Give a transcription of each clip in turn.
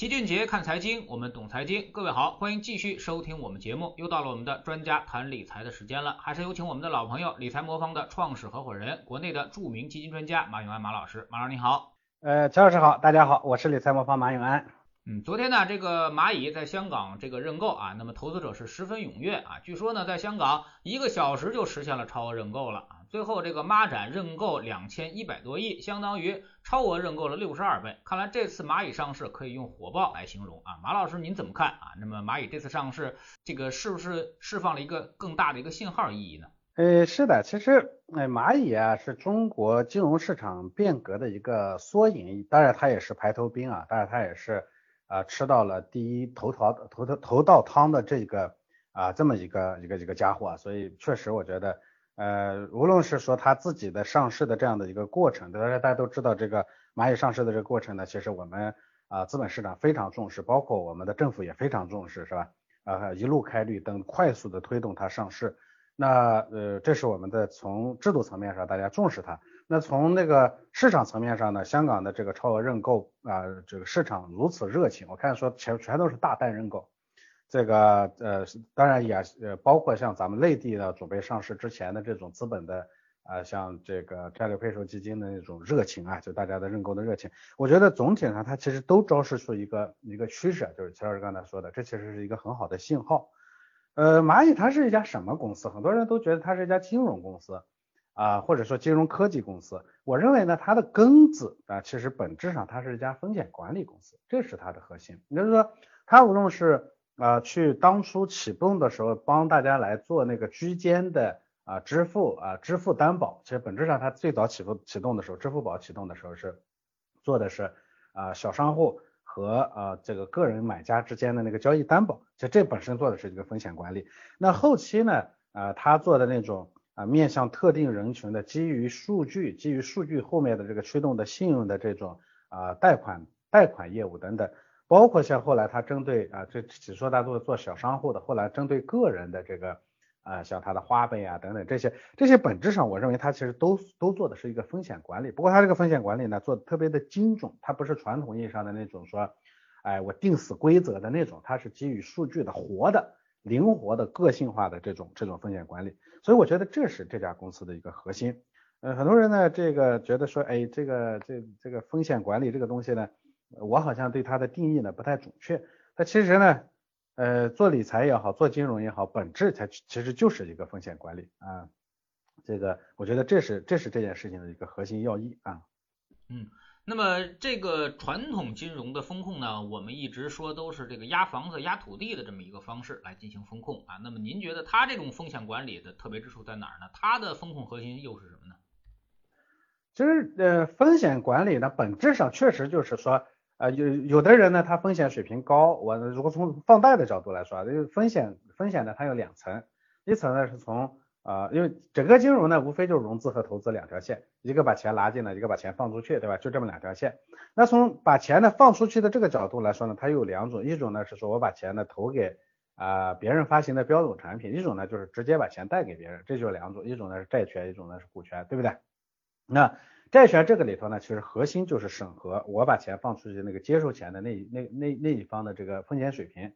齐俊杰看财经，我们懂财经。各位好，欢迎继续收听我们节目。又到了我们的专家谈理财的时间了，还是有请我们的老朋友，理财魔方的创始合伙人，国内的著名基金专家马永安马老师。马老师你好，呃，乔老师好，大家好，我是理财魔方马永安。嗯，昨天呢，这个蚂蚁在香港这个认购啊，那么投资者是十分踊跃啊，据说呢，在香港一个小时就实现了超额认购了啊。最后这个蚂展认购两千一百多亿，相当于超额认购了六十二倍。看来这次蚂蚁上市可以用火爆来形容啊。马老师您怎么看啊？那么蚂蚁这次上市，这个是不是释放了一个更大的一个信号意义呢？呃，是的，其实呃蚂蚁啊是中国金融市场变革的一个缩影，当然它也是排头兵啊，当然它也是啊吃到了第一头条头头头道汤的这个啊这么一个一个一个家伙，所以确实我觉得。呃，无论是说它自己的上市的这样的一个过程，大家大家都知道这个蚂蚁上市的这个过程呢，其实我们啊资本市场非常重视，包括我们的政府也非常重视，是吧？啊，一路开绿灯，快速的推动它上市。那呃，这是我们的从制度层面上大家重视它。那从那个市场层面上呢，香港的这个超额认购啊，这个市场如此热情，我看说全全都是大单认购。这个呃，当然也呃，包括像咱们内地的准备上市之前的这种资本的啊，像这个战略配售基金的那种热情啊，就大家的认购的热情，我觉得总体上它其实都昭示出一个一个趋势，就是齐老师刚才说的，这其实是一个很好的信号。呃，蚂蚁它是一家什么公司？很多人都觉得它是一家金融公司啊，或者说金融科技公司。我认为呢，它的根子啊，其实本质上它是一家风险管理公司，这是它的核心。也就是说，它无论是啊，去当初启动的时候，帮大家来做那个居间的啊支付啊支付担保，其实本质上它最早启动启动的时候，支付宝启动的时候是做的是啊小商户和啊这个个人买家之间的那个交易担保，其实这本身做的是一个风险管理。那后期呢啊他做的那种啊面向特定人群的基于数据基于数据后面的这个驱动的信用的这种啊贷款贷款业务等等。包括像后来他针对啊，这只说他做做小商户的，后来针对个人的这个啊，像他的花呗啊等等这些，这些本质上我认为他其实都都做的是一个风险管理。不过他这个风险管理呢，做的特别的精准，它不是传统意义上的那种说，哎，我定死规则的那种，它是基于数据的活的、灵活的、个性化的这种这种风险管理。所以我觉得这是这家公司的一个核心。呃，很多人呢，这个觉得说，哎，这个这这个风险管理这个东西呢。我好像对它的定义呢不太准确，它其实呢，呃，做理财也好，做金融也好，本质它其实就是一个风险管理啊，这个我觉得这是这是这件事情的一个核心要义啊。嗯，那么这个传统金融的风控呢，我们一直说都是这个压房子、压土地的这么一个方式来进行风控啊。那么您觉得它这种风险管理的特别之处在哪儿呢？它的风控核心又是什么呢？其实呃，风险管理呢，本质上确实就是说。啊，有有的人呢，他风险水平高。我如果从放贷的角度来说，这个风险风险呢，它有两层，一层呢是从啊，因为整个金融呢，无非就是融资和投资两条线，一个把钱拿进来，一个把钱放出去，对吧？就这么两条线。那从把钱呢放出去的这个角度来说呢，它有两种，一种呢是说我把钱呢投给啊别人发行的标准产品，一种呢就是直接把钱贷给别人，这就是两种，一种呢是债权，一种呢是股权，对不对？那债权这个里头呢，其实核心就是审核我把钱放出去那个接受钱的那那那那一方的这个风险水平。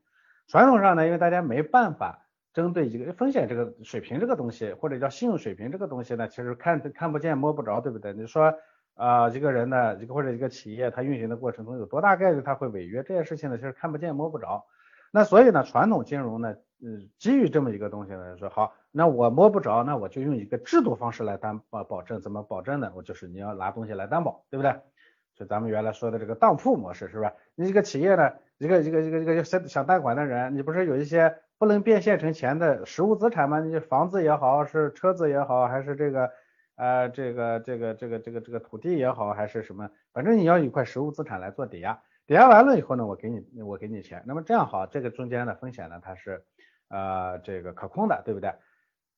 传统上呢，因为大家没办法针对一个风险这个水平这个东西，或者叫信用水平这个东西呢，其实看看不见摸不着，对不对？你说啊，一个人呢，一个或者一个企业，它运行的过程中有多大概率它会违约，这件事情呢，其实看不见摸不着。那所以呢，传统金融呢，嗯，基于这么一个东西呢，说好。那我摸不着，那我就用一个制度方式来担保保证，怎么保证呢？我就是你要拿东西来担保，对不对？就咱们原来说的这个当铺模式，是吧？你一个企业呢，一个一个一个一个想想贷款的人，你不是有一些不能变现成钱的实物资产吗？你房子也好，是车子也好，还是这个呃这个这个这个这个这个土地也好，还是什么？反正你要一块实物资产来做抵押，抵押完了以后呢，我给你我给你钱，那么这样好，这个中间的风险呢，它是呃这个可控的，对不对？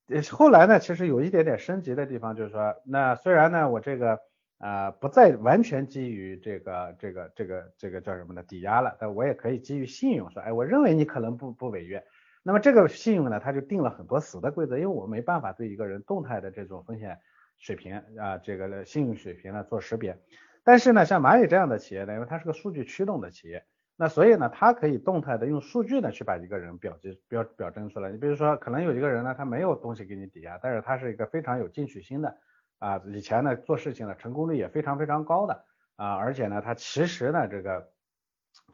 呃，后来呢，其实有一点点升级的地方，就是说，那虽然呢，我这个啊不再完全基于这个这个这个这个叫什么呢抵押了，但我也可以基于信用说，哎，我认为你可能不不违约，那么这个信用呢，它就定了很多死的规则，因为我没办法对一个人动态的这种风险水平啊，这个信用水平呢做识别。但是呢，像蚂蚁这样的企业呢，因为它是个数据驱动的企业，那所以呢，它可以动态的用数据呢去把一个人表记表表征出来。你比如说，可能有一个人呢，他没有东西给你抵押，但是他是一个非常有进取心的啊，以前呢做事情呢成功率也非常非常高的啊，而且呢，他其实呢这个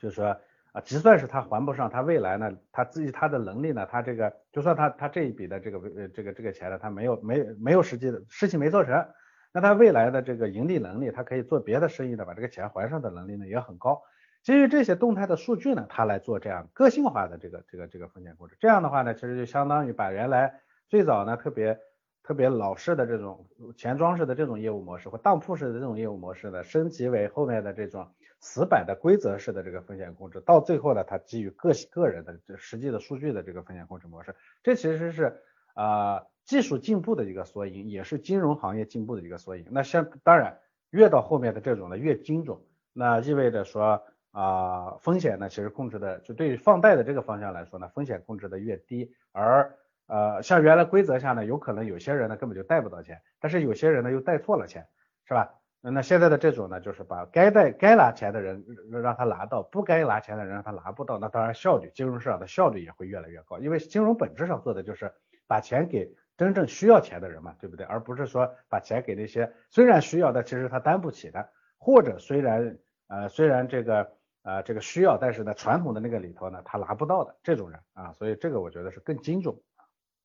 就是说啊，就算是他还不上，他未来呢他自己他的能力呢，他这个就算他他这一笔的这个呃这个这个钱呢，他没有没没有实际的事情没做成，那他未来的这个盈利能力，他可以做别的生意的把这个钱还上的能力呢也很高。基于这些动态的数据呢，它来做这样个性化的这个这个这个风险控制，这样的话呢，其实就相当于把原来最早呢特别特别老式的这种钱庄式的这种业务模式或当铺式的这种业务模式呢，升级为后面的这种死板的规则式的这个风险控制，到最后呢，它基于个个人的这实际的数据的这个风险控制模式，这其实是啊技术进步的一个缩影，也是金融行业进步的一个缩影。那像当然越到后面的这种呢越精准，那意味着说。啊，风险呢，其实控制的就对于放贷的这个方向来说呢，风险控制的越低，而呃，像原来规则下呢，有可能有些人呢根本就贷不到钱，但是有些人呢又贷错了钱，是吧？那现在的这种呢，就是把该贷该拿钱的人让他拿到，不该拿钱的人让他拿不到，那当然效率，金融市场的效率也会越来越高，因为金融本质上做的就是把钱给真正需要钱的人嘛，对不对？而不是说把钱给那些虽然需要的，其实他担不起的，或者虽然呃虽然这个。啊，这个需要，但是呢，传统的那个里头呢，他拿不到的这种人啊，所以这个我觉得是更精准。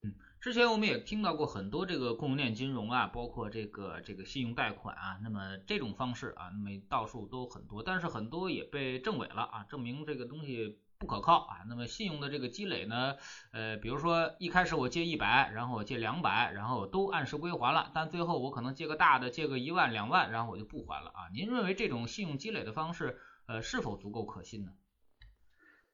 嗯，之前我们也听到过很多这个供应链金融啊，包括这个这个信用贷款啊，那么这种方式啊，那么到处都很多，但是很多也被证伪了啊，证明这个东西不可靠啊。那么信用的这个积累呢，呃，比如说一开始我借一百，然后我借两百，然后都按时归还了，但最后我可能借个大的，借个一万两万，然后我就不还了啊。您认为这种信用积累的方式？呃，是否足够可信呢？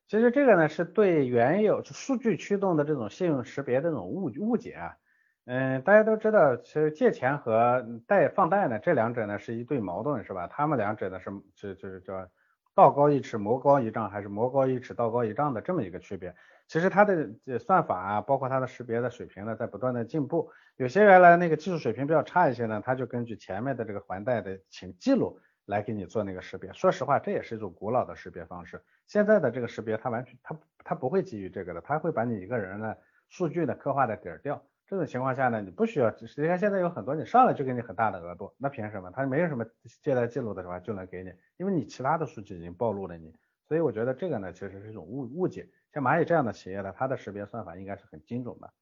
其实这个呢，是对原有数据驱动的这种信用识别的这种误误解啊。嗯，大家都知道，其实借钱和贷放贷呢，这两者呢是一对矛盾，是吧？他们两者呢是就就是叫道高一尺，魔高一丈，还是魔高一尺，道高一丈的这么一个区别。其实它的算法啊，包括它的识别的水平呢，在不断的进步。有些原来那个技术水平比较差一些呢，它就根据前面的这个还贷的请记录。来给你做那个识别，说实话，这也是一种古老的识别方式。现在的这个识别，它完全它它不会基于这个的，它会把你一个人的数据呢刻画的底儿掉。这种情况下呢，你不需要，实际上现在有很多你上来就给你很大的额度，那凭什么？他没有什么借贷记录的是吧，就能给你，因为你其他的数据已经暴露了你。所以我觉得这个呢，其实是一种误误解。像蚂蚁这样的企业呢，它的识别算法应该是很精准的。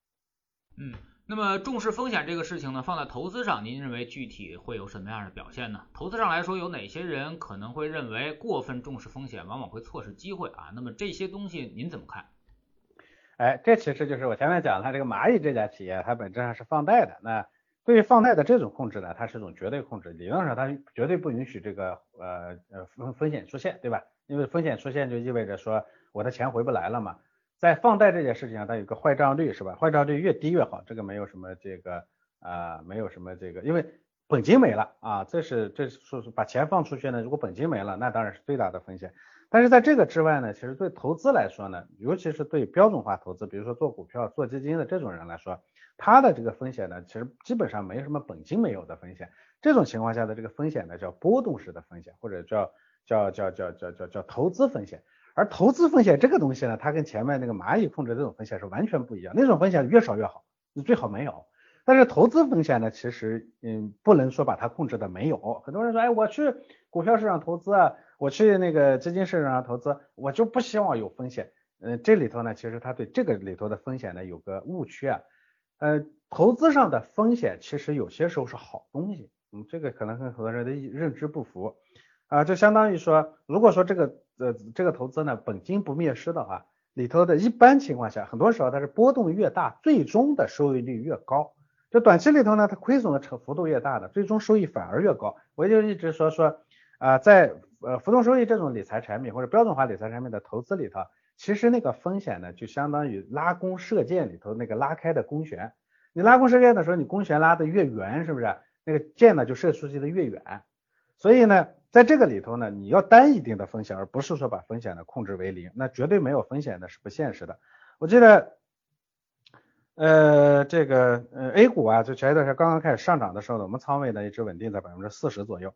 嗯。那么重视风险这个事情呢，放在投资上，您认为具体会有什么样的表现呢？投资上来说，有哪些人可能会认为过分重视风险，往往会错失机会啊？那么这些东西您怎么看？哎，这其实就是我前面讲它这个蚂蚁这家企业，它本质上是放贷的。那对于放贷的这种控制呢，它是一种绝对控制，理论上它绝对不允许这个呃呃风风险出现，对吧？因为风险出现就意味着说我的钱回不来了嘛。在放贷这件事情上，它有个坏账率是吧？坏账率越低越好，这个没有什么这个啊，没有什么这个，因为本金没了啊，这是这是说把钱放出去呢，如果本金没了，那当然是最大的风险。但是在这个之外呢，其实对投资来说呢，尤其是对标准化投资，比如说做股票、做基金的这种人来说，他的这个风险呢，其实基本上没什么本金没有的风险。这种情况下的这个风险呢，叫波动式的风险，或者叫叫叫叫叫叫叫投资风险。而投资风险这个东西呢，它跟前面那个蚂蚁控制这种风险是完全不一样。那种风险越少越好，你最好没有。但是投资风险呢，其实嗯，不能说把它控制的没有。很多人说，哎，我去股票市场投资啊，我去那个基金市场上投资，我就不希望有风险。嗯，这里头呢，其实他对这个里头的风险呢有个误区啊。呃，投资上的风险其实有些时候是好东西。嗯，这个可能跟很多人的认知不符啊，就相当于说，如果说这个。呃，这个投资呢，本金不灭失的话，里头的一般情况下，很多时候它是波动越大，最终的收益率越高。就短期里头呢，它亏损的成幅度越大的，最终收益反而越高。我就一直说说啊，在呃浮动收益这种理财产品或者标准化理财产品的投资里头，其实那个风险呢，就相当于拉弓射箭里头那个拉开的弓弦。你拉弓射箭的时候，你弓弦拉得越圆，是不是？那个箭呢就射出去的越远。所以呢。在这个里头呢，你要担一定的风险，而不是说把风险呢控制为零，那绝对没有风险的是不现实的。我记得，呃，这个呃 A 股啊，就前一段时间刚刚开始上涨的时候呢，我们仓位呢一直稳定在百分之四十左右。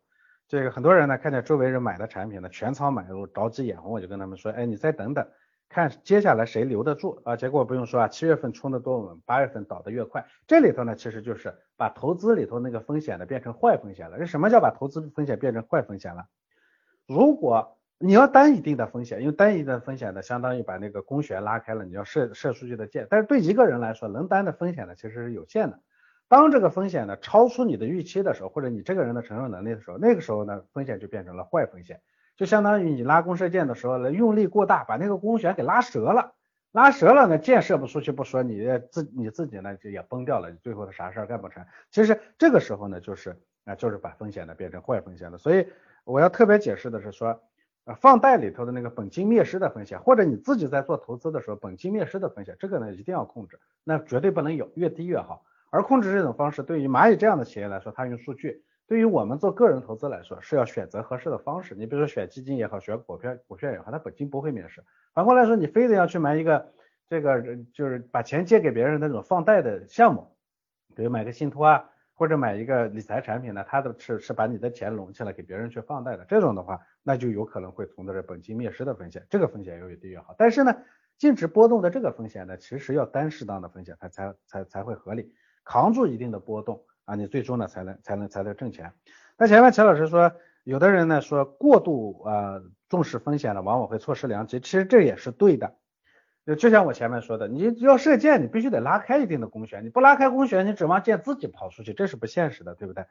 这个很多人呢看见周围人买的产品呢全仓买入，着急眼红，我就跟他们说，哎，你再等等，看接下来谁留得住啊？结果不用说啊，七月份冲的多稳，八月份倒的越快。这里头呢其实就是把投资里头那个风险呢变成坏风险了。这什么叫把投资风险变成坏风险了？如果你要担一定的风险，因为担一定的风险呢，相当于把那个公弦拉开了，你要设设数据的箭。但是对一个人来说，能担的风险呢其实是有限的。当这个风险呢超出你的预期的时候，或者你这个人的承受能力的时候，那个时候呢风险就变成了坏风险，就相当于你拉弓射箭的时候呢用力过大，把那个弓弦给拉折了，拉折了呢箭射不出去不说，你自你自己呢就也崩掉了，最后的啥事儿干不成。其实这个时候呢就是啊就是把风险呢变成坏风险了。所以我要特别解释的是说，呃放贷里头的那个本金灭失的风险，或者你自己在做投资的时候本金灭失的风险，这个呢一定要控制，那绝对不能有，越低越好。而控制这种方式，对于蚂蚁这样的企业来说，它用数据；对于我们做个人投资来说，是要选择合适的方式。你比如说选基金也好，选股票股票也好，它本金不会免失。反过来说，你非得要去买一个这个就是把钱借给别人那种放贷的项目，比如买个信托啊，或者买一个理财产品呢，它的是是把你的钱拢起来给别人去放贷的，这种的话，那就有可能会存在着本金灭失的风险。这个风险要越低越好。但是呢，净值波动的这个风险呢，其实要担适当的风险，它才才才会合理。扛住一定的波动啊，你最终呢才能才能才能挣钱。那前面钱老师说，有的人呢说过度啊重视风险呢，往往会错失良机。其实这也是对的。就像我前面说的，你要射箭，你必须得拉开一定的弓弦，你不拉开弓弦，你指望箭自己跑出去，这是不现实的，对不对？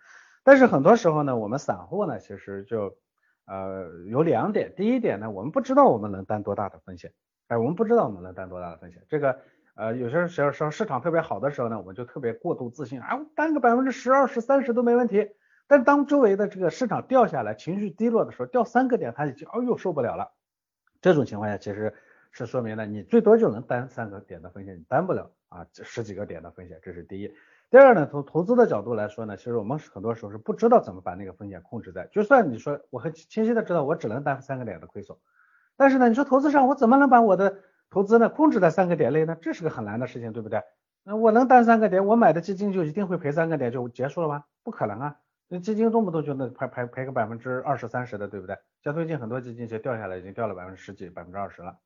但是很多时候呢，我们散户呢，其实就呃有两点。第一点呢，我们不知道我们能担多大的风险，哎，我们不知道我们能担多大的风险，这个。呃，有些时候时候市场特别好的时候呢，我就特别过度自信啊，我担个百分之十、二十、三十都没问题。但当周围的这个市场掉下来，情绪低落的时候，掉三个点，他已经哦呦受不了了。这种情况下，其实是说明了你最多就能担三个点的风险，你担不了啊十几个点的风险，这是第一。第二呢，从投资的角度来说呢，其实我们很多时候是不知道怎么把那个风险控制在。就算你说我很清晰的知道我只能担三个点的亏损，但是呢，你说投资上我怎么能把我的投资呢，控制在三个点内呢，这是个很难的事情，对不对？那我能担三个点，我买的基金就一定会赔三个点就结束了吗？不可能啊！那基金动不动就能赔赔赔个百分之二十三十的，对不对？像最近很多基金其实掉下来已经掉了百分之十几、百分之二十了。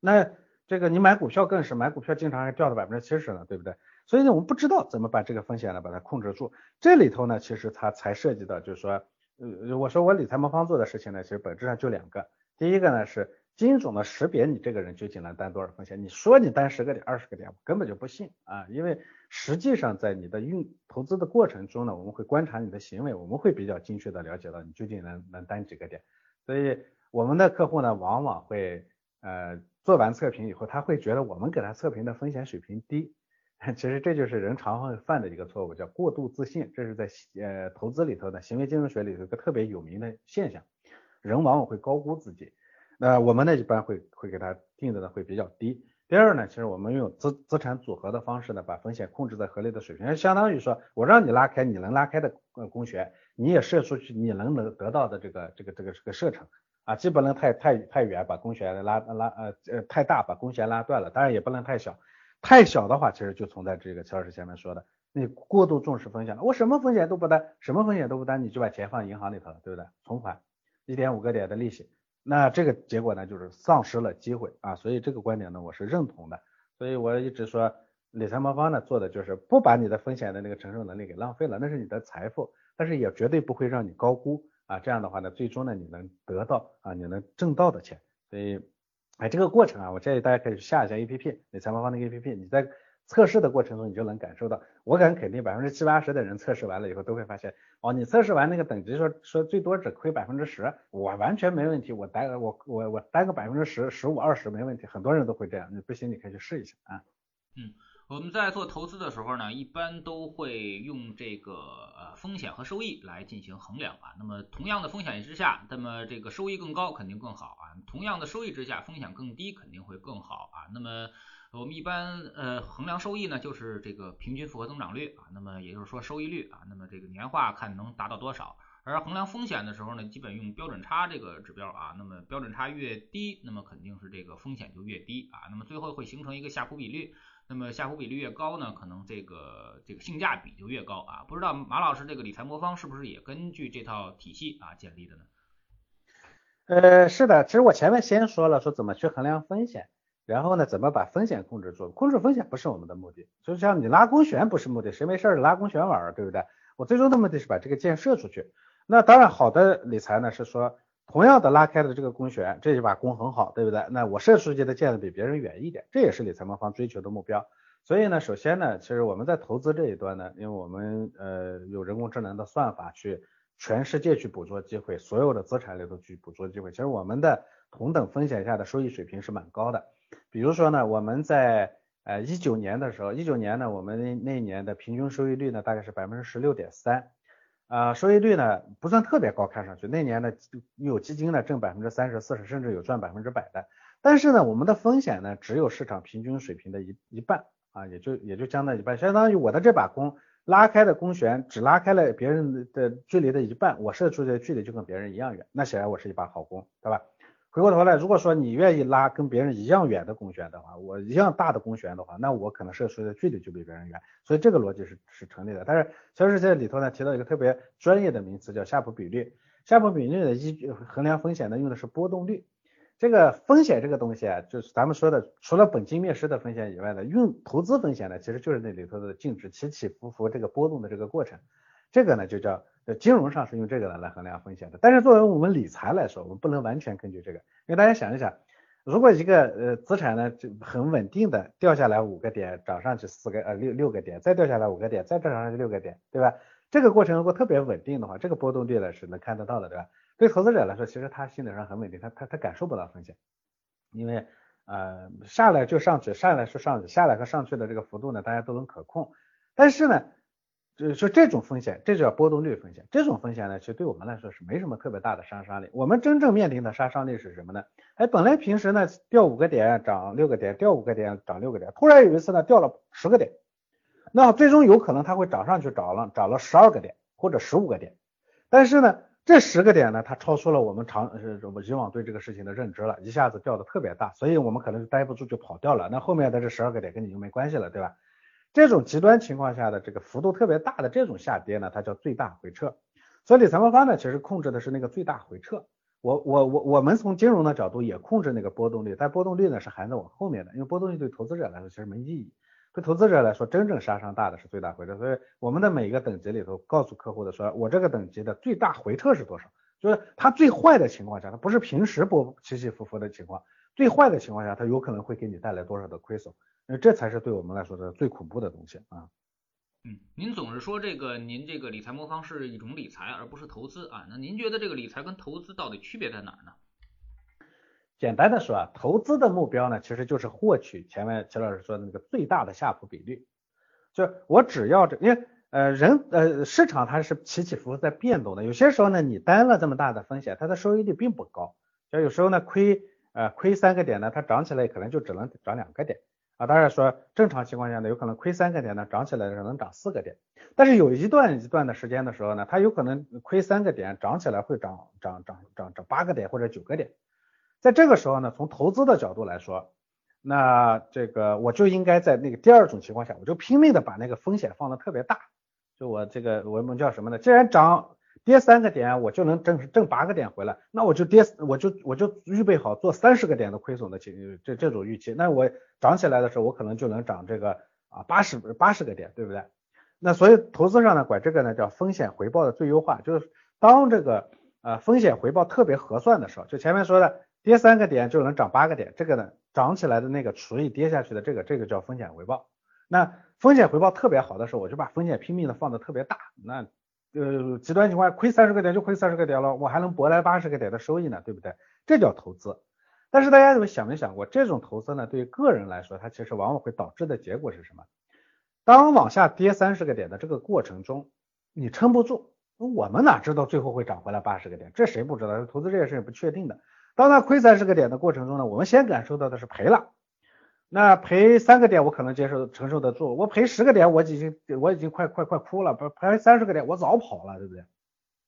那这个你买股票更是，买股票经常还掉到百分之七十了，对不对？所以呢，我们不知道怎么把这个风险呢把它控制住。这里头呢，其实它才涉及到就是说，呃，我说我理财魔方做的事情呢，其实本质上就两个，第一个呢是。精准的识别你这个人究竟能担多少风险？你说你担十个点、二十个点，我根本就不信啊！因为实际上在你的运投资的过程中呢，我们会观察你的行为，我们会比较精确的了解到你究竟能能担几个点。所以我们的客户呢，往往会呃做完测评以后，他会觉得我们给他测评的风险水平低。其实这就是人常会犯的一个错误，叫过度自信。这是在呃投资里头的行为金融学里头一个特别有名的现象，人往往会高估自己。那我们呢一般会会给它定的呢会比较低。第二呢，其实我们用资资产组合的方式呢，把风险控制在合理的水平，相当于说我让你拉开你能拉开的呃弓弦，你也射出去你能能得到的这个这个这个这个射程啊，既不能太太太远把弓弦拉拉呃呃太大把弓弦拉断了，当然也不能太小，太小的话其实就存在这个乔老师前面说的，你过度重视风险了，我什么风险都不担，什么风险都不担，你就把钱放银行里头了，对不对？存款一点五个点的利息。那这个结果呢，就是丧失了机会啊，所以这个观点呢，我是认同的。所以我一直说，理财魔方呢做的就是不把你的风险的那个承受能力给浪费了，那是你的财富，但是也绝对不会让你高估啊。这样的话呢，最终呢，你能得到啊，你能挣到的钱。所以，哎，这个过程啊，我建议大家可以下一下 A P P，理财魔方那个 A P P，你在。测试的过程中，你就能感受到，我敢肯定百分之七八十的人测试完了以后都会发现，哦，你测试完那个等级说说最多只亏百分之十，我完全没问题，我担我我我担个百分之十十五二十没问题，很多人都会这样，你不行你可以去试一下啊。嗯，我们在做投资的时候呢，一般都会用这个呃风险和收益来进行衡量啊。那么同样的风险之下，那么这个收益更高肯定更好啊。同样的收益之下，风险更低肯定会更好啊。那么我们一般呃衡量收益呢，就是这个平均复合增长率啊，那么也就是说收益率啊，那么这个年化看能达到多少，而衡量风险的时候呢，基本用标准差这个指标啊，那么标准差越低，那么肯定是这个风险就越低啊，那么最后会形成一个夏普比率，那么夏普比率越高呢，可能这个这个性价比就越高啊。不知道马老师这个理财魔方是不是也根据这套体系啊建立的呢？呃，是的，其实我前面先说了，说怎么去衡量风险，然后呢，怎么把风险控制住，控制风险不是我们的目的，就像你拉公旋不是目的，谁没事拉公旋玩，对不对？我最终的目的是把这个箭射出去。那当然，好的理财呢是说，同样的拉开的这个弓弦，这一把弓很好，对不对？那我射出去的箭比别人远一点，这也是理财魔方追求的目标。所以呢，首先呢，其实我们在投资这一端呢，因为我们呃有人工智能的算法去全世界去捕捉机会，所有的资产里头去捕捉机会，其实我们的同等风险下的收益水平是蛮高的。比如说呢，我们在呃一九年的时候，一九年呢，我们那那一年的平均收益率呢大概是百分之十六点三。啊，收益率呢不算特别高，看上去那年呢有基金呢挣百分之三十、四十，甚至有赚百分之百的。但是呢，我们的风险呢只有市场平均水平的一一半啊，也就也就将近一半，相当于我的这把弓拉开的弓弦只拉开了别人的距离的一半，我射出去的距离就跟别人一样远，那显然我是一把好弓，对吧？回过头来，如果说你愿意拉跟别人一样远的弓弦的话，我一样大的弓弦的话，那我可能射出的距离就比别人远，所以这个逻辑是是成立的。但是肖师在里头呢提到一个特别专业的名词叫夏普比率，夏普比率的依据衡量风险呢用的是波动率。这个风险这个东西啊，就是咱们说的除了本金灭失的风险以外呢，用投资风险呢其实就是那里头的净值起起伏伏这个波动的这个过程，这个呢就叫。金融上是用这个来来衡量风险的，但是作为我们理财来说，我们不能完全根据这个，因为大家想一想，如果一个呃资产呢就很稳定的掉下来五个点，涨上去四个呃六六个点，再掉下来五个点，再涨上去六个点，对吧？这个过程如果特别稳定的话，这个波动率呢是能看得到的，对吧？对投资者来说，其实他心理上很稳定，他他他感受不到风险，因为呃下来就上去，上来是上去，下来和上去的这个幅度呢大家都能可控，但是呢。就就这种风险，这叫波动率风险。这种风险呢，其实对我们来说是没什么特别大的杀伤力。我们真正面临的杀伤力是什么呢？哎，本来平时呢掉五个点涨六个点，掉五个点涨六个点，突然有一次呢掉了十个点，那最终有可能它会涨上去涨了涨了十二个点或者十五个点。但是呢，这十个点呢，它超出了我们常呃我们以往对这个事情的认知了，一下子掉的特别大，所以我们可能就待不住就跑掉了。那后面的这十二个点跟你就没关系了，对吧？这种极端情况下的这个幅度特别大的这种下跌呢，它叫最大回撤。所以理财魔方呢，其实控制的是那个最大回撤。我我我我们从金融的角度也控制那个波动率，但波动率呢是含在我后面的，因为波动率对投资者来说其实没意义。对投资者来说，真正杀伤大的是最大回撤。所以我们的每一个等级里头，告诉客户的说，我这个等级的最大回撤是多少？就是它最坏的情况下，它不是平时波起起伏伏的情况，最坏的情况下，它有可能会给你带来多少的亏损。那这才是对我们来说的最恐怖的东西啊！嗯，您总是说这个，您这个理财魔方是一种理财，而不是投资啊。那您觉得这个理财跟投资到底区别在哪儿呢？简单的说啊，投资的目标呢，其实就是获取前面齐老师说的那个最大的下浮比率。就是我只要这，因为呃人呃市场它是起起伏伏在变动的，有些时候呢你担了这么大的风险，它的收益率并不高。就有时候呢亏呃亏三个点呢，它涨起来可能就只能涨两个点。啊，当然说正常情况下呢，有可能亏三个点呢，涨起来的时候能涨四个点。但是有一段一段的时间的时候呢，它有可能亏三个点，涨起来会涨涨涨涨涨八个点或者九个点。在这个时候呢，从投资的角度来说，那这个我就应该在那个第二种情况下，我就拼命的把那个风险放的特别大。就我这个我们叫什么呢？既然涨。跌三个点，我就能挣挣八个点回来，那我就跌，我就我就预备好做三十个点的亏损的情这这种预期，那我涨起来的时候，我可能就能涨这个啊八十八十个点，对不对？那所以投资上呢，管这个呢叫风险回报的最优化，就是当这个呃风险回报特别合算的时候，就前面说的跌三个点就能涨八个点，这个呢涨起来的那个除以跌下去的这个，这个叫风险回报。那风险回报特别好的时候，我就把风险拼命的放的特别大，那。呃，极端情况亏三十个点就亏三十个点了，我还能博来八十个点的收益呢，对不对？这叫投资。但是大家有没有想没想过，这种投资呢，对于个人来说，它其实往往会导致的结果是什么？当往下跌三十个点的这个过程中，你撑不住，我们哪知道最后会涨回来八十个点？这谁不知道？投资这件事也不确定的。当它亏三十个点的过程中呢，我们先感受到的是赔了。那赔三个点我可能接受承受得住，我赔十个点我已经我已经快快快哭了，不赔三十个点我早跑了，对不对？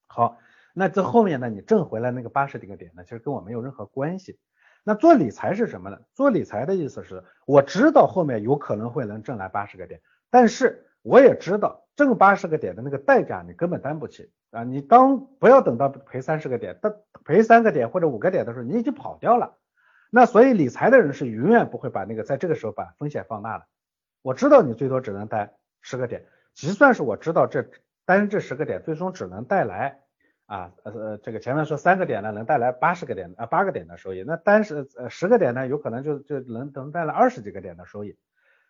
好，那这后面呢，你挣回来那个八十几个点呢，其实跟我没有任何关系。那做理财是什么呢？做理财的意思是，我知道后面有可能会能挣来八十个点，但是我也知道挣八十个点的那个代价你根本担不起啊！你当不要等到赔三十个点，到赔三个点或者五个点的时候，你已经跑掉了。那所以理财的人是永远不会把那个在这个时候把风险放大的。我知道你最多只能带十个点，就算是我知道这单这十个点最终只能带来。啊，呃，这个前面说三个点呢，能带来八十个点啊，八个点的收益，那单是呃十个点呢，有可能就就能能带来二十几个点的收益，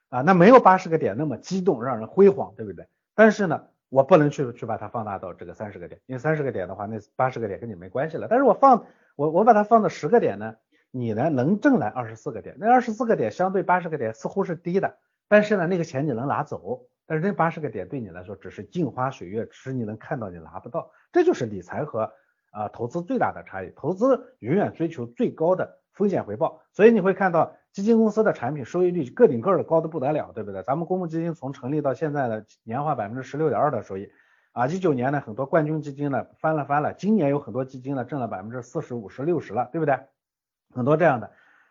啊，那没有八十个点那么激动，让人辉煌，对不对？但是呢，我不能去去把它放大到这个三十个点，因为三十个点的话，那八十个点跟你没关系了。但是我放我我把它放到十个点呢，你呢能挣来二十四个点，那二十四个点相对八十个点似乎是低的，但是呢，那个钱你能拿走。但是这八十个点对你来说只是镜花水月，只是你能看到，你拿不到。这就是理财和啊投资最大的差异。投资永远追求最高的风险回报，所以你会看到基金公司的产品收益率个顶个的高的不得了，对不对？咱们公募基金从成立到现在的年化百分之十六点二的收益啊，一九年呢很多冠军基金呢翻了翻了，今年有很多基金呢挣了百分之四十五十六十了，对不对？很多这样的。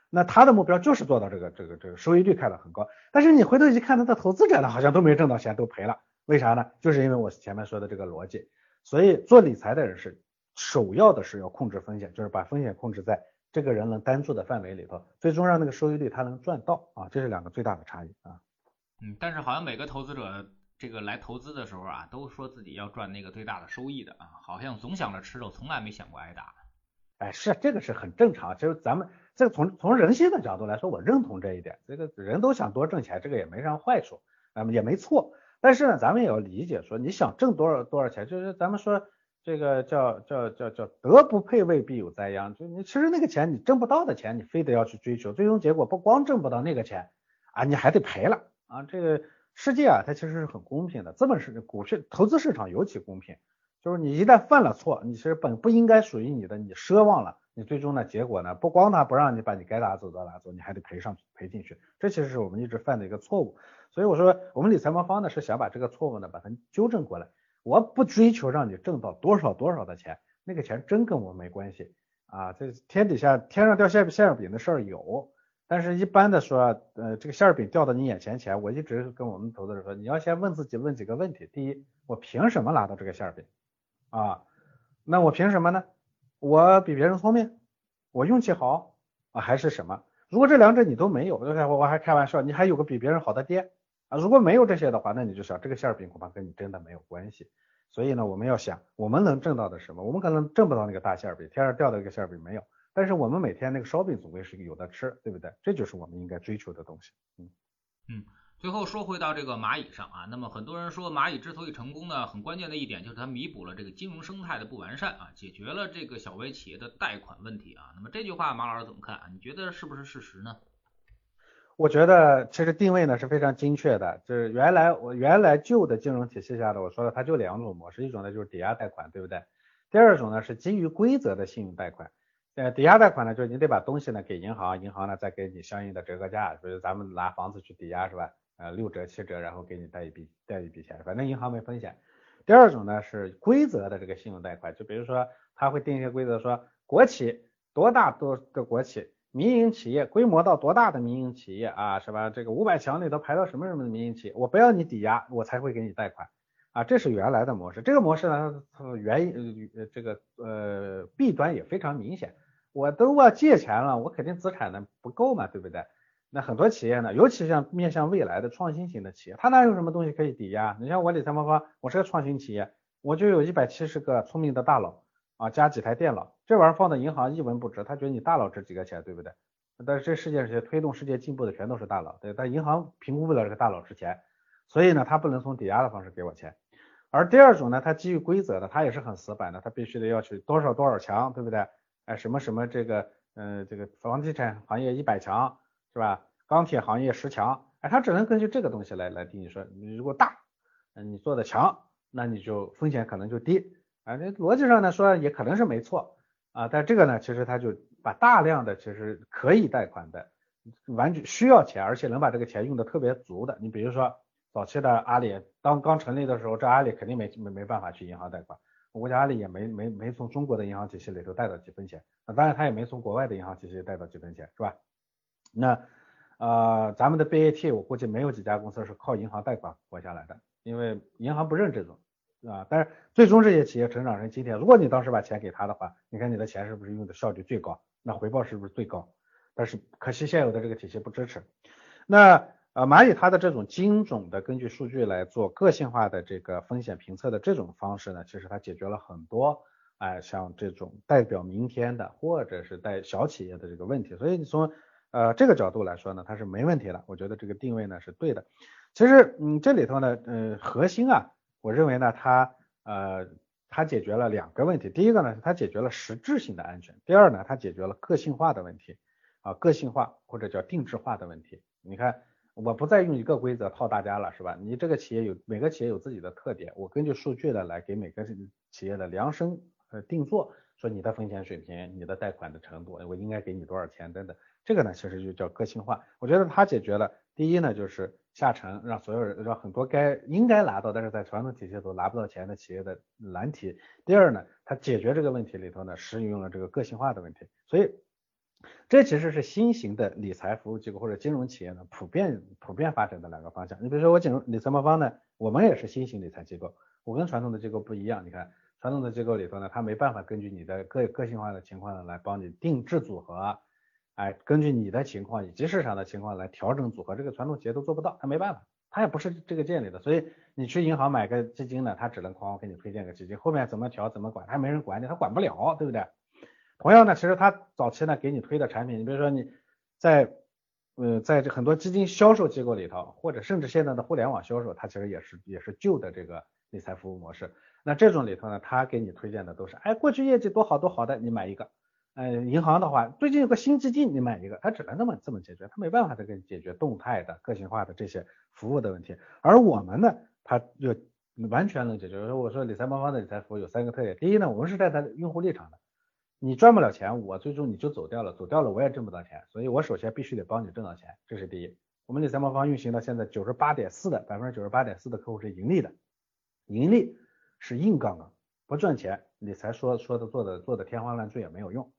那他的目标就是做到这个这个这个收益率开得很高，但是你回头一看，他的投资者呢好像都没挣到钱，都赔了，为啥呢？就是因为我前面说的这个逻辑，所以做理财的人是首要的是要控制风险，就是把风险控制在这个人能担住的范围里头，最终让那个收益率他能赚到啊，这是两个最大的差异啊。嗯，但是好像每个投资者这个来投资的时候啊，都说自己要赚那个最大的收益的啊，好像总想着吃肉，从来没想过挨打。哎，是这个是很正常，就是咱们。这个从从人性的角度来说，我认同这一点。这个人都想多挣钱，这个也没啥坏处，那么也没错。但是呢，咱们也要理解，说你想挣多少多少钱，就是咱们说这个叫叫叫叫德不配位，必有灾殃。就你其实那个钱你挣不到的钱，你非得要去追求，最终结果不光挣不到那个钱啊，你还得赔了啊。这个世界啊，它其实是很公平的，资本市股市投资市场尤其公平。就是你一旦犯了错，你其实本不应该属于你的，你奢望了。你最终呢？结果呢？不光他不让你把你该拿走的拿走，你还得赔上赔进去。这其实是我们一直犯的一个错误。所以我说，我们理财魔方呢是想把这个错误呢把它纠正过来。我不追求让你挣到多少多少的钱，那个钱真跟我没关系啊。这天底下天上掉馅馅饼的事儿有，但是一般的说，呃，这个馅饼掉到你眼前前，我一直跟我们投资者说，你要先问自己问几个问题。第一，我凭什么拿到这个馅饼啊？那我凭什么呢？我比别人聪明，我运气好啊，还是什么？如果这两者你都没有，我我还开玩笑，你还有个比别人好的爹啊。如果没有这些的话，那你就想这个馅饼恐怕跟你真的没有关系。所以呢，我们要想我们能挣到的什么？我们可能挣不到那个大馅饼，天上掉的一个馅饼没有，但是我们每天那个烧饼总归是有的吃，对不对？这就是我们应该追求的东西。嗯嗯。最后说回到这个蚂蚁上啊，那么很多人说蚂蚁之所以成功呢，很关键的一点就是它弥补了这个金融生态的不完善啊，解决了这个小微企业的贷款问题啊。那么这句话马老师怎么看啊？你觉得是不是事实呢？我觉得其实定位呢是非常精确的，就是原来我原来旧的金融体系下的我说的它就两种模式，一种呢就是抵押贷款，对不对？第二种呢是基于规则的信用贷款。呃，抵押贷款呢就是你得把东西呢给银行，银行呢再给你相应的折合价，比如咱们拿房子去抵押是吧？呃，六折七折，然后给你贷一笔贷一笔钱，反正银行没风险。第二种呢是规则的这个信用贷款，就比如说他会定一些规则，说国企多大多的国企，民营企业规模到多大的民营企业啊，是吧？这个五百强里头排到什么什么的民营企业，我不要你抵押，我才会给你贷款啊，这是原来的模式。这个模式呢，它原呃这个呃弊端也非常明显，我都要借钱了，我肯定资产呢不够嘛，对不对？那很多企业呢，尤其像面向未来的创新型的企业，它哪有什么东西可以抵押？你像我理财魔方，我是个创新企业，我就有一百七十个聪明的大佬啊，加几台电脑，这玩意儿放到银行一文不值，他觉得你大佬值几个钱，对不对？但是这世界上推动世界进步的全都是大佬，对，但银行评估不了这个大佬值钱，所以呢，他不能从抵押的方式给我钱。而第二种呢，它基于规则的，它也是很死板的，它必须得要求多少多少强，对不对？哎，什么什么这个，嗯，这个房地产行业一百强。是吧？钢铁行业十强，哎，它只能根据这个东西来来定义说，你如果大，你做的强，那你就风险可能就低，啊，那逻辑上呢说也可能是没错啊，但这个呢，其实它就把大量的其实可以贷款的，完全需要钱，而且能把这个钱用的特别足的，你比如说早期的阿里，当刚成立的时候，这阿里肯定没没没办法去银行贷款，吴佳丽也没没没从中国的银行体系里头贷到几分钱，那当然他也没从国外的银行体系贷到几分钱，是吧？那呃，咱们的 BAT 我估计没有几家公司是靠银行贷款活下来的，因为银行不认这种，啊，但是最终这些企业成长成今天，如果你当时把钱给他的话，你看你的钱是不是用的效率最高，那回报是不是最高？但是可惜现有的这个体系不支持。那呃，蚂蚁它的这种精准的根据数据来做个性化的这个风险评测的这种方式呢，其实它解决了很多哎像这种代表明天的或者是带小企业的这个问题，所以你从呃这个角度来说呢，它是没问题的。我觉得这个定位呢是对的。其实嗯这里头呢，呃核心啊，我认为呢它呃它解决了两个问题，第一个呢它解决了实质性的安全，第二呢它解决了个性化的问题啊个性化或者叫定制化的问题。你看。我不再用一个规则套大家了，是吧？你这个企业有每个企业有自己的特点，我根据数据的来给每个企业的量身呃定做，说你的风险水平、你的贷款的程度，我应该给你多少钱等等。这个呢，其实就叫个性化。我觉得它解决了第一呢，就是下沉，让所有人让很多该应该拿到，但是在传统体系都拿不到钱的企业的难题。第二呢，它解决这个问题里头呢，适用了这个个性化的问题，所以。这其实是新型的理财服务机构或者金融企业呢普遍普遍发展的两个方向。你比如说我金融理财魔方呢，我们也是新型理财机构，我跟传统的机构不一样。你看传统的机构里头呢，它没办法根据你的个个性化的情况呢来帮你定制组合，哎，根据你的情况以及市场的情况来调整组合，这个传统企业都做不到，他没办法，他也不是这个建立的。所以你去银行买个基金呢，他只能哐哐给你推荐个基金，后面怎么调怎么管，他没人管你，他管不了，对不对？同样呢，其实他早期呢给你推的产品，你比如说你在呃在这很多基金销售机构里头，或者甚至现在的互联网销售，它其实也是也是旧的这个理财服务模式。那这种里头呢，他给你推荐的都是，哎，过去业绩多好多好的，你买一个。呃，银行的话，最近有个新基金，你买一个，它只能这么这么解决，它没办法再给你解决动态的、个性化的这些服务的问题。而我们呢，它就完全能解决。我说理财魔方的理财服务有三个特点，第一呢，我们是站在用户立场的。你赚不了钱，我最终你就走掉了，走掉了我也挣不到钱，所以我首先必须得帮你挣到钱，这是第一。我们理财魔方运行到现在九十八点四的百分之九十八点四的客户是盈利的，盈利是硬杠杠，不赚钱，理财说说的做的做的天花乱坠也没有用。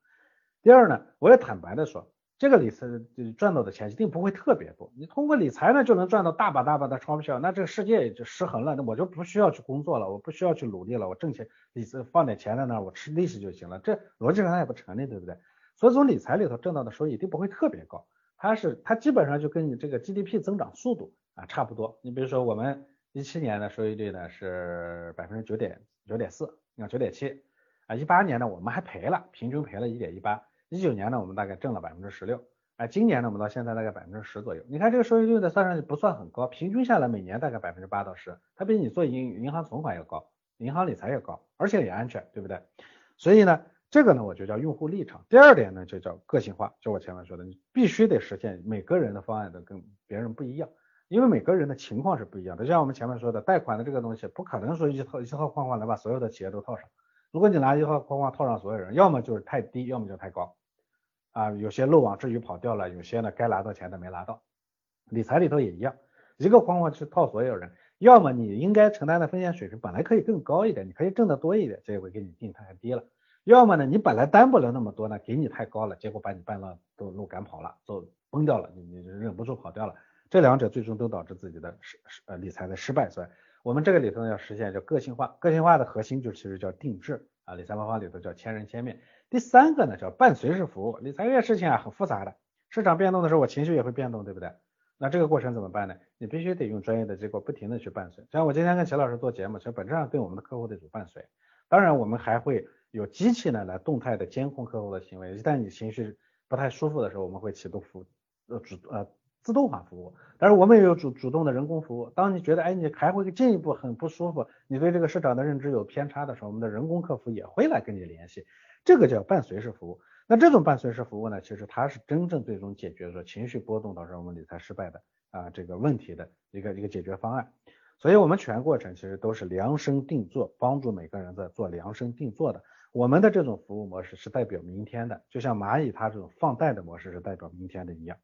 第二呢，我也坦白的说。这个理财赚到的钱一定不会特别多，你通过理财呢就能赚到大把大把的钞票，那这个世界也就失衡了，那我就不需要去工作了，我不需要去努力了，我挣钱理财放点钱在那儿，我吃利息就行了，这逻辑上它也不成立，对不对？所以从理财里头挣到的收益一定不会特别高，它是它基本上就跟你这个 GDP 增长速度啊差不多。你比如说我们一七年的收益率呢是百分之九点九点四，你看九点七啊，一八年呢我们还赔了，平均赔了一点一八。一九年呢，我们大概挣了百分之十六，哎，今年呢，我们到现在大概百分之十左右。你看这个收益率呢，算上去不算很高，平均下来每年大概百分之八到十，它比你做银银行存款要高，银行理财要高，而且也安全，对不对？所以呢，这个呢，我就叫用户立场。第二点呢，就叫个性化，就我前面说的，你必须得实现每个人的方案都跟别人不一样，因为每个人的情况是不一样的。就像我们前面说的，贷款的这个东西，不可能说一套一套框框能把所有的企业都套上。如果你拿一套框框套上所有人，要么就是太低，要么就太高。啊，有些漏网之鱼跑掉了，有些呢该拿到钱的没拿到。理财里头也一样，一个框框去套所有人，要么你应该承担的风险水平本来可以更高一点，你可以挣得多一点，结果给你定太低了；要么呢，你本来担不了那么多呢，给你太高了，结果把你半路都路赶跑了，都崩掉了，你你忍不住跑掉了。这两者最终都导致自己的失失呃理财的失败。所以，我们这个里头要实现叫个性化，个性化的核心就其实叫定制啊，理财方法里头叫千人千面。第三个呢叫伴随式服务，理财这件事情啊很复杂的，市场变动的时候我情绪也会变动，对不对？那这个过程怎么办呢？你必须得用专业的机构不停的去伴随。像我今天跟齐老师做节目，其实本质上对我们的客户得主伴随。当然我们还会有机器呢来动态的监控客户的行为，一旦你情绪不太舒服的时候，我们会启动服呃主呃自动化服务。但是我们也有主主动的人工服务。当你觉得哎你还会进一步很不舒服，你对这个市场的认知有偏差的时候，我们的人工客服也会来跟你联系。这个叫伴随式服务，那这种伴随式服务呢，其实它是真正最终解决说情绪波动导致我们理财失败的啊这个问题的一个一个解决方案。所以，我们全过程其实都是量身定做，帮助每个人在做量身定做的。我们的这种服务模式是代表明天的，就像蚂蚁它这种放贷的模式是代表明天的一样。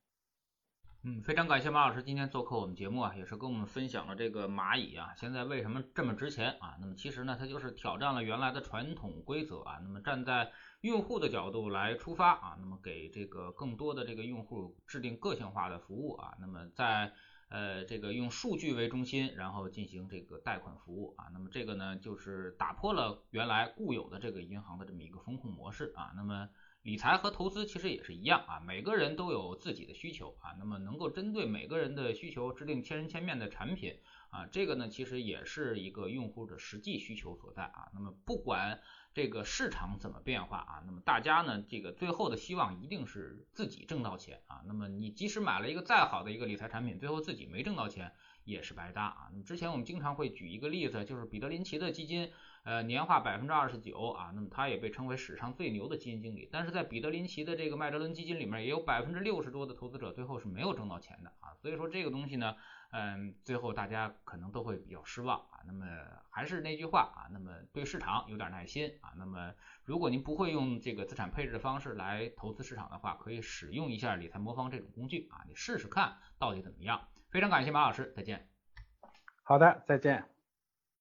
嗯，非常感谢马老师今天做客我们节目啊，也是跟我们分享了这个蚂蚁啊，现在为什么这么值钱啊？那么其实呢，它就是挑战了原来的传统规则啊。那么站在用户的角度来出发啊，那么给这个更多的这个用户制定个性化的服务啊。那么在呃这个用数据为中心，然后进行这个贷款服务啊。那么这个呢，就是打破了原来固有的这个银行的这么一个风控模式啊。那么理财和投资其实也是一样啊，每个人都有自己的需求啊，那么能够针对每个人的需求制定千人千面的产品啊，这个呢其实也是一个用户的实际需求所在啊。那么不管这个市场怎么变化啊，那么大家呢这个最后的希望一定是自己挣到钱啊。那么你即使买了一个再好的一个理财产品，最后自己没挣到钱也是白搭啊。那么之前我们经常会举一个例子，就是彼得林奇的基金。呃，年化百分之二十九啊，那么他也被称为史上最牛的基金经理。但是在彼得林奇的这个麦哲伦基金里面，也有百分之六十多的投资者最后是没有挣到钱的啊。所以说这个东西呢，嗯，最后大家可能都会比较失望啊。那么还是那句话啊，那么对市场有点耐心啊。那么如果您不会用这个资产配置的方式来投资市场的话，可以使用一下理财魔方这种工具啊，你试试看到底怎么样。非常感谢马老师，再见。好的，再见。